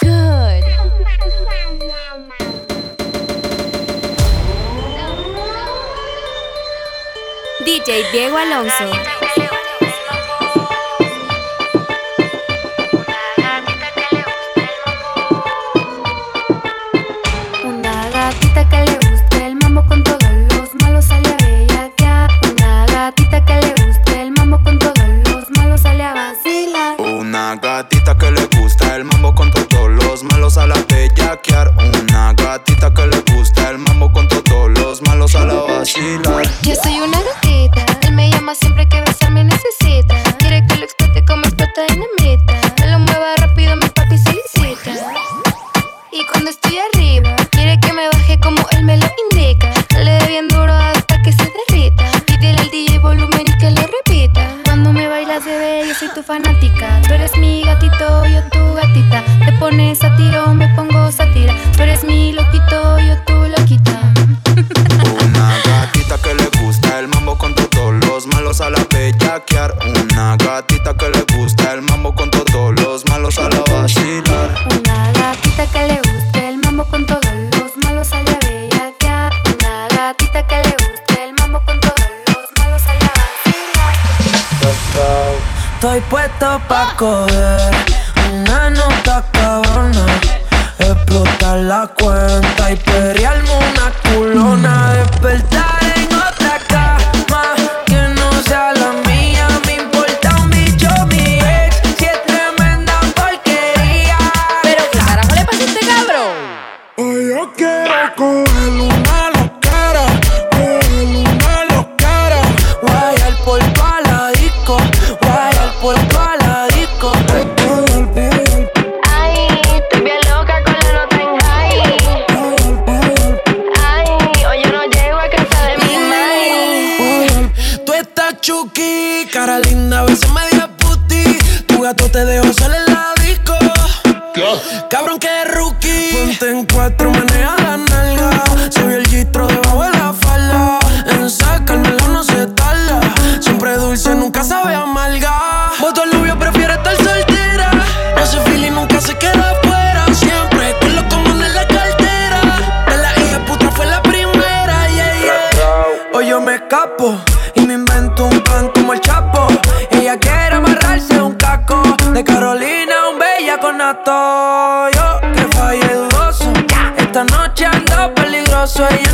good. DJ Diego Alonso. una nota cabrona, explotar la cuenta y perrearme una culona, despertar. Ponte en cuatro, maneja la nalga. Soy el gistro debajo de la falda. En sacármelo no se tarda. Siempre dulce, nunca sabe amarga. Voto al prefiere estar soltera. No se fila y nunca se queda afuera. Siempre con lo común en la cartera. De la hija puta fue la primera, yeah. Hoy yo me escapo y me invento un plan como el Chapo. Ella quiere amarrarse a un caco. De Carolina, un bella con ato. soy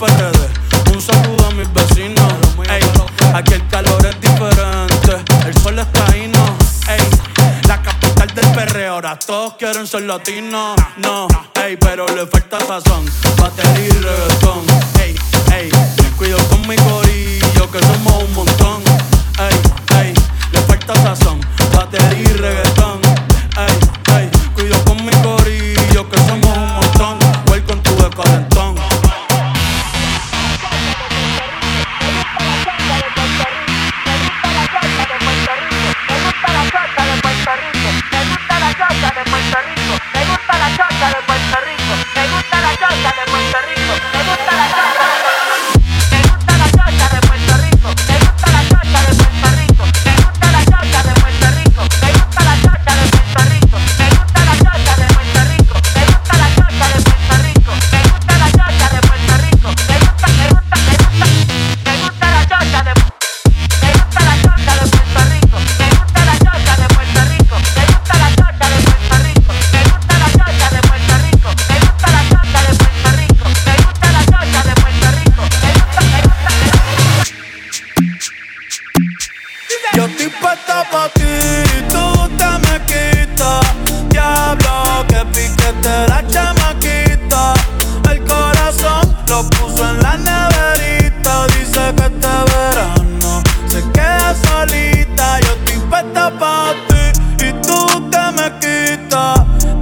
Un saludo a mis vecinos. Ey, aquí el calor es diferente. El sol está ahí, no. Ey, la capital del perreo. Ahora todos quieren ser latinos. No, ey, pero le falta sazón. Batería y reggaetón. Ey, ey, cuido con mi corillo que somos un montón.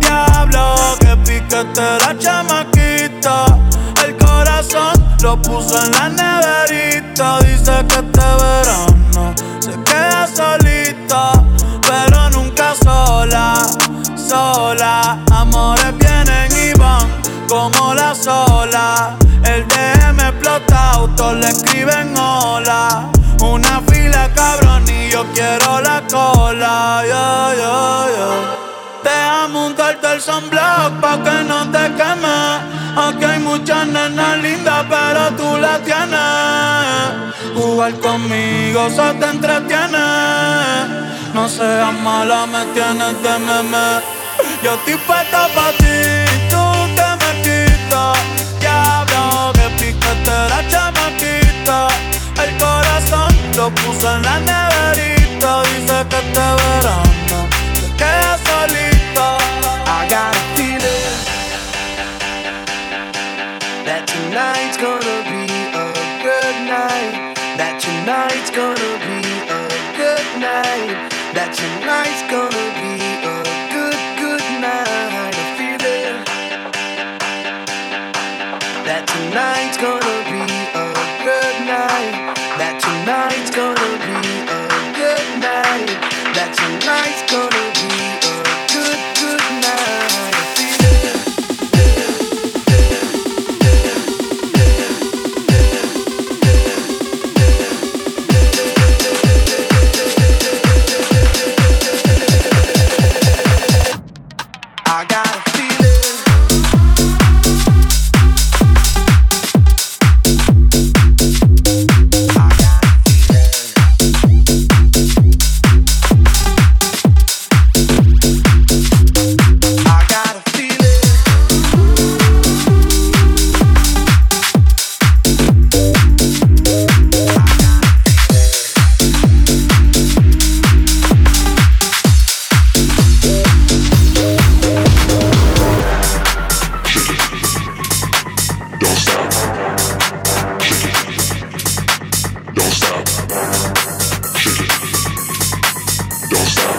Diablo, que piquete la chamaquita. El corazón lo puso en la neverita. Dice que este verano se queda solita, pero nunca sola, sola. Amores vienen y van como la sola. El DM explota, autos le escriben hola. Una fila cabrón y yo quiero la cola, yo, yo, yo a el sunblock pa' que no te queme. Aquí hay muchas nenas lindas, pero tú las tienes. Jugar conmigo se te entretiene. No seas mala, me tienes de meme. Yo estoy puesta pa' ti, tú te me quitas. Diablo, que piquetera chamaquita. El corazón lo puso en la neverita. Dice que este verano te quedas Stop.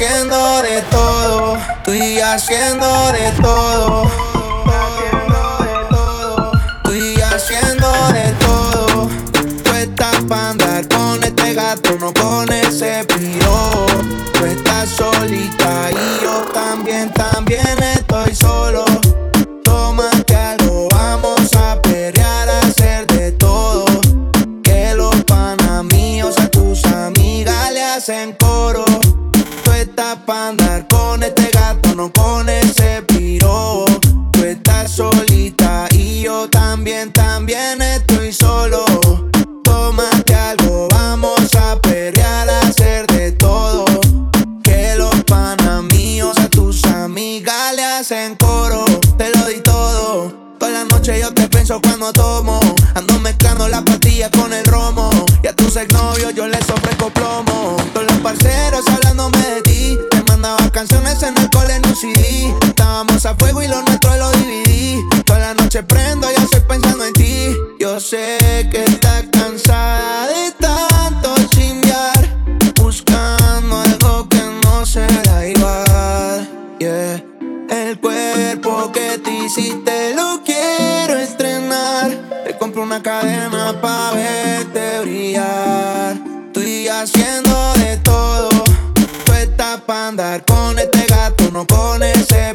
haciendo de todo, tú y yo haciendo de todo. Tú y haciendo de todo. Tú estás para andar con este gato, no con ese solo. haciendo de todo. Tú estás para andar con este gato, no con ese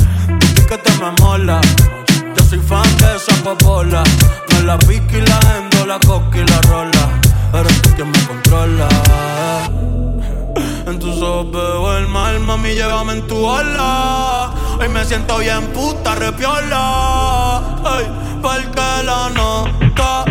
me mola. Yo soy fan de esa popola. No la pica y la endo, la coca y la rola. Eres tú quien me controla. En tus ojos veo el mal, mami, llévame en tu ola. Hoy me siento bien puta, repiola. Ey, porque la nota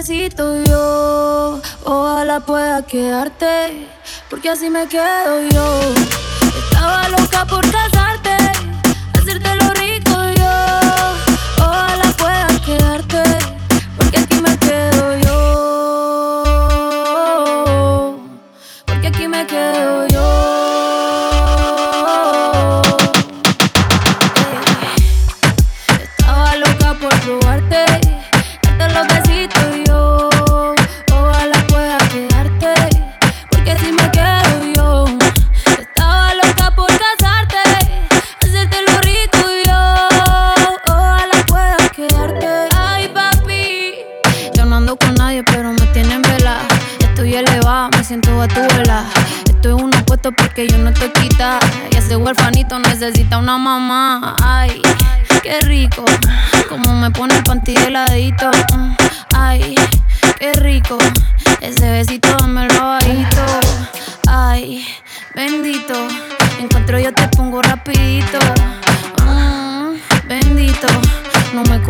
necesito yo. Ojalá pueda quedarte, porque así me quedo yo. Estaba loca por casarte, hacerte lo rico yo. Ojalá pueda quedarte, porque aquí me quedo yo. Porque aquí me quedo yo.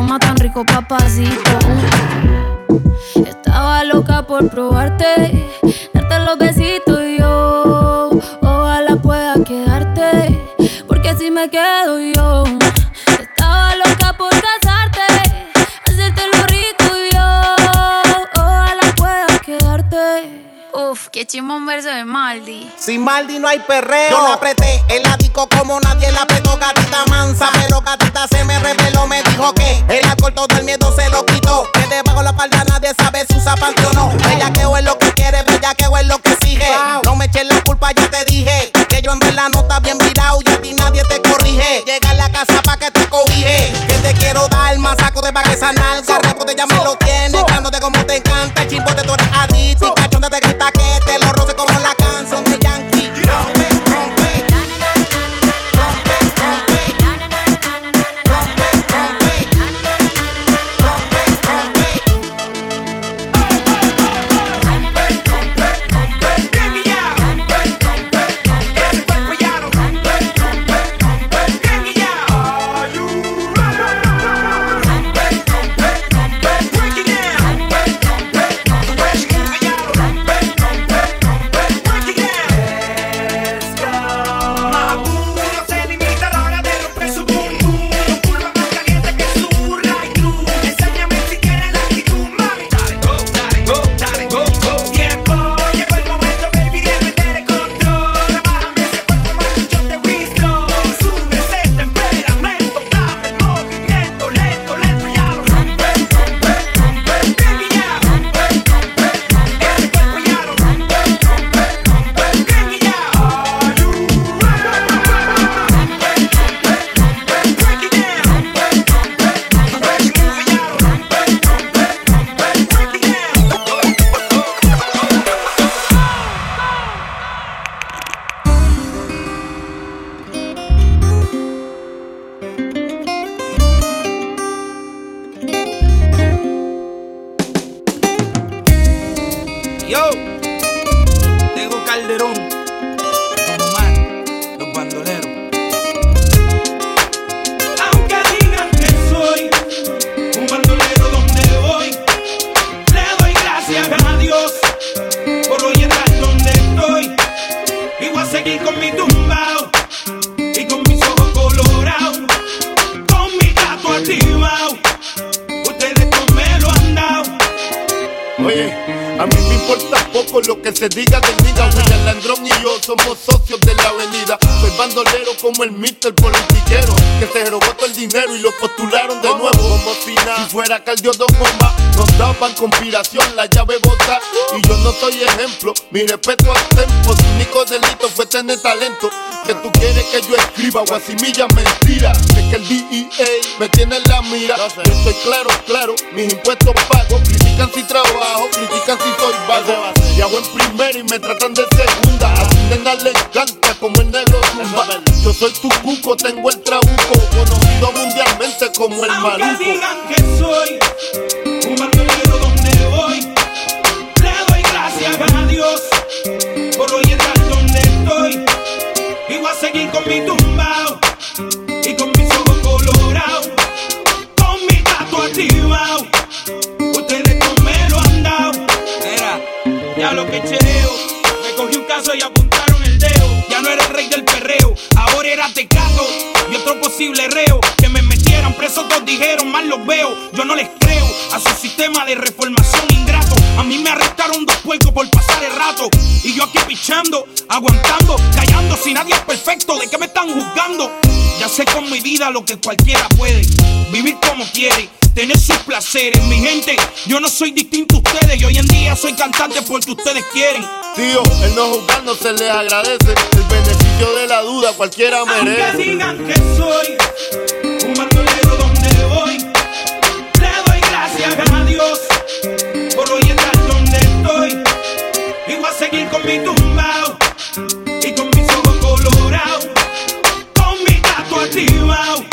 Coma tan rico, papacito. Estaba loca por probarte, darte los besitos y yo. Ojalá pueda quedarte, porque si me quedo yo. Qué chimón verso de Maldi. Sin Maldi no hay perreo. Yo la apreté el disco como nadie la apretó, gatita mansa. Pero gatita se me reveló, me dijo que el alcohol todo el miedo se lo quitó. Que debajo la falda nadie sabe si usa panty o no. Ella que es lo que quiere, bella que es lo que sigue. No me eches la culpa, ya te dije. Que yo en verdad no está bien virado y a ti nadie te corrige. Llega a la casa pa' que te cobije. Que te quiero dar más saco de pa' que esa nalga. Repote ya me lo tienes, de como Calderón. como el mister politiquero conspiración, la llave bota. Y yo no soy ejemplo, mi respeto al tempo. Su único delito fue tener talento. Que tú quieres que yo escriba guasimilla mentira. Es que el DEA me tiene en la mira. Yo estoy claro, claro, mis impuestos pago. Critican si trabajo, critican si soy vago. Y hago en primera y me tratan de segunda. A nena le encanta como el negro zumba. Yo soy tu cuco, tengo el trabuco. Conocido mundialmente como el maluco. digan que soy un bandolero donde voy. Le doy gracias a Dios por hoy estar donde estoy. Y voy a seguir con mi tumbao y con mis ojos colorados. Con mi gato activado. Ustedes no me lo han dado. Era, ya lo que chereo. Me cogí un caso y apuntaron el dedo. Ya no era el rey del perreo, ahora era tecato otro posible reo. Que me metieran preso, todos dijeron, mal los veo. Yo no les creo a su sistema de reformación ingrato. A mí me arrestaron dos puercos por pasar el rato. Y yo aquí pichando, aguantando, callando. Si nadie es perfecto, ¿de qué me están juzgando? Ya sé con mi vida lo que cualquiera puede. Vivir como quiere, tener sus placeres. Mi gente, yo no soy distinto a ustedes y hoy en día soy cantante porque ustedes quieren. Tío, el no jugar no se les agradece. El beneficio de la duda cualquiera merece. Aunque digan que soy un bandolero donde voy, le doy gracias a Dios por hoy estar donde estoy. Y voy a seguir con mi tumbao y con mis ojos colorados, con mi gato.